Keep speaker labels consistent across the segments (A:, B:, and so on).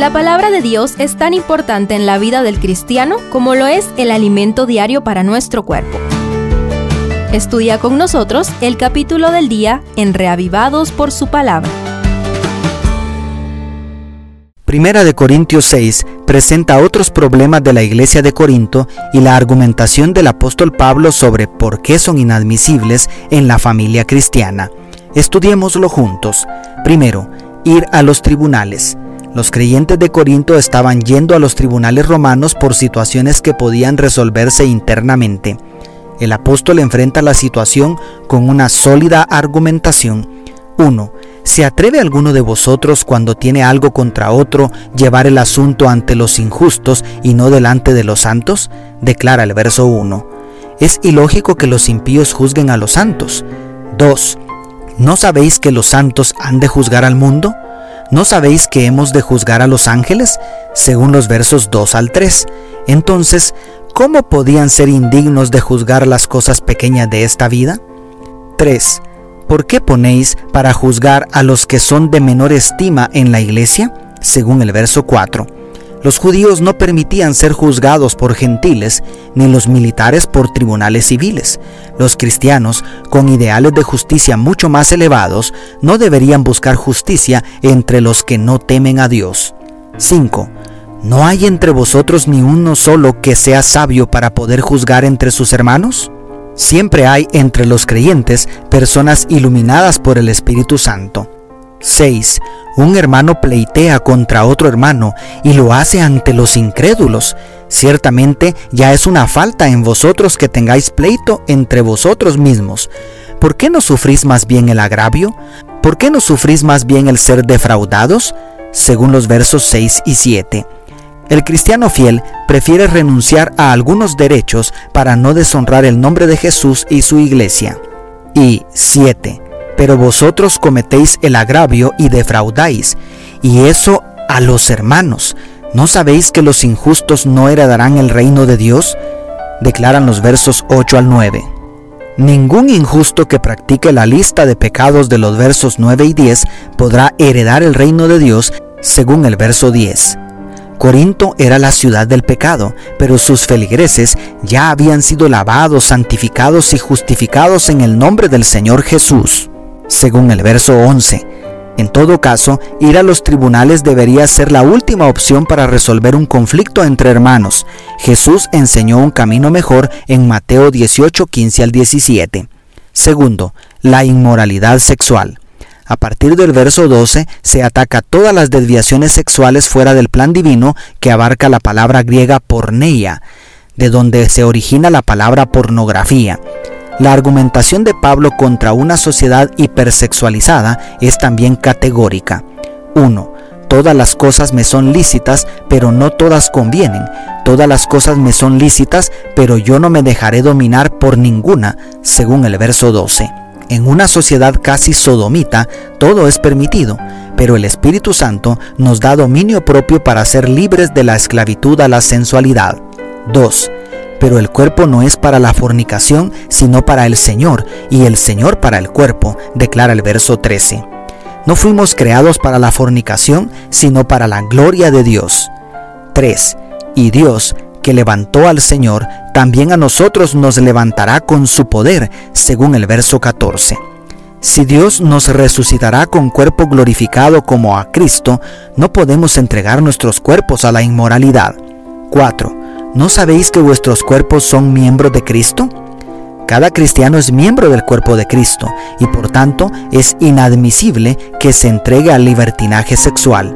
A: La palabra de Dios es tan importante en la vida del cristiano como lo es el alimento diario para nuestro cuerpo. Estudia con nosotros el capítulo del día en Reavivados por su palabra.
B: Primera de Corintios 6 presenta otros problemas de la iglesia de Corinto y la argumentación del apóstol Pablo sobre por qué son inadmisibles en la familia cristiana. Estudiémoslo juntos. Primero, ir a los tribunales. Los creyentes de Corinto estaban yendo a los tribunales romanos por situaciones que podían resolverse internamente. El apóstol enfrenta la situación con una sólida argumentación. 1. ¿Se atreve alguno de vosotros cuando tiene algo contra otro llevar el asunto ante los injustos y no delante de los santos? Declara el verso 1. Es ilógico que los impíos juzguen a los santos. 2. ¿No sabéis que los santos han de juzgar al mundo? ¿No sabéis que hemos de juzgar a los ángeles? Según los versos 2 al 3. Entonces, ¿cómo podían ser indignos de juzgar las cosas pequeñas de esta vida? 3. ¿Por qué ponéis para juzgar a los que son de menor estima en la iglesia? Según el verso 4. Los judíos no permitían ser juzgados por gentiles, ni los militares por tribunales civiles. Los cristianos, con ideales de justicia mucho más elevados, no deberían buscar justicia entre los que no temen a Dios. 5. ¿No hay entre vosotros ni uno solo que sea sabio para poder juzgar entre sus hermanos? Siempre hay entre los creyentes personas iluminadas por el Espíritu Santo. 6. Un hermano pleitea contra otro hermano y lo hace ante los incrédulos. Ciertamente ya es una falta en vosotros que tengáis pleito entre vosotros mismos. ¿Por qué no sufrís más bien el agravio? ¿Por qué no sufrís más bien el ser defraudados? Según los versos 6 y 7. El cristiano fiel prefiere renunciar a algunos derechos para no deshonrar el nombre de Jesús y su iglesia. Y 7 pero vosotros cometéis el agravio y defraudáis, y eso a los hermanos. ¿No sabéis que los injustos no heredarán el reino de Dios? Declaran los versos 8 al 9. Ningún injusto que practique la lista de pecados de los versos 9 y 10 podrá heredar el reino de Dios según el verso 10. Corinto era la ciudad del pecado, pero sus feligreses ya habían sido lavados, santificados y justificados en el nombre del Señor Jesús según el verso 11. En todo caso, ir a los tribunales debería ser la última opción para resolver un conflicto entre hermanos. Jesús enseñó un camino mejor en Mateo 18, 15 al 17. Segundo, la inmoralidad sexual. A partir del verso 12 se ataca todas las desviaciones sexuales fuera del plan divino que abarca la palabra griega porneia, de donde se origina la palabra pornografía. La argumentación de Pablo contra una sociedad hipersexualizada es también categórica. 1. Todas las cosas me son lícitas, pero no todas convienen. Todas las cosas me son lícitas, pero yo no me dejaré dominar por ninguna, según el verso 12. En una sociedad casi sodomita, todo es permitido, pero el Espíritu Santo nos da dominio propio para ser libres de la esclavitud a la sensualidad. 2 pero el cuerpo no es para la fornicación, sino para el Señor, y el Señor para el cuerpo, declara el verso 13. No fuimos creados para la fornicación, sino para la gloria de Dios. 3. Y Dios, que levantó al Señor, también a nosotros nos levantará con su poder, según el verso 14. Si Dios nos resucitará con cuerpo glorificado como a Cristo, no podemos entregar nuestros cuerpos a la inmoralidad. 4. ¿No sabéis que vuestros cuerpos son miembros de Cristo? Cada cristiano es miembro del cuerpo de Cristo y por tanto es inadmisible que se entregue al libertinaje sexual.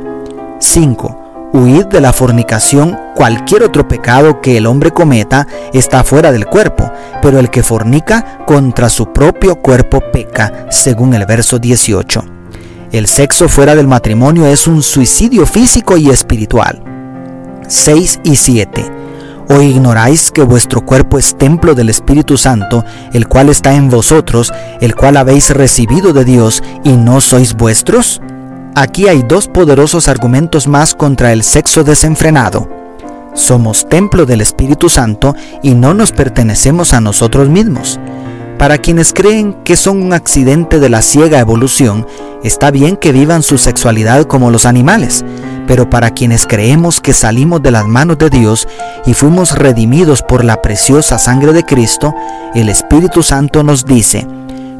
B: 5. Huid de la fornicación. Cualquier otro pecado que el hombre cometa está fuera del cuerpo, pero el que fornica contra su propio cuerpo peca, según el verso 18. El sexo fuera del matrimonio es un suicidio físico y espiritual. 6 y 7. ¿O ignoráis que vuestro cuerpo es templo del Espíritu Santo, el cual está en vosotros, el cual habéis recibido de Dios, y no sois vuestros? Aquí hay dos poderosos argumentos más contra el sexo desenfrenado. Somos templo del Espíritu Santo y no nos pertenecemos a nosotros mismos. Para quienes creen que son un accidente de la ciega evolución, está bien que vivan su sexualidad como los animales, pero para quienes creemos que salimos de las manos de Dios y fuimos redimidos por la preciosa sangre de Cristo, el Espíritu Santo nos dice,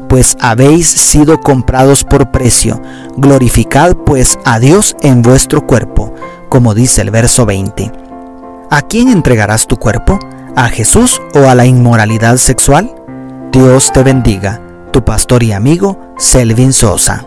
B: pues habéis sido comprados por precio, glorificad pues a Dios en vuestro cuerpo, como dice el verso 20. ¿A quién entregarás tu cuerpo? ¿A Jesús o a la inmoralidad sexual? Dios te bendiga, tu pastor y amigo Selvin Sosa.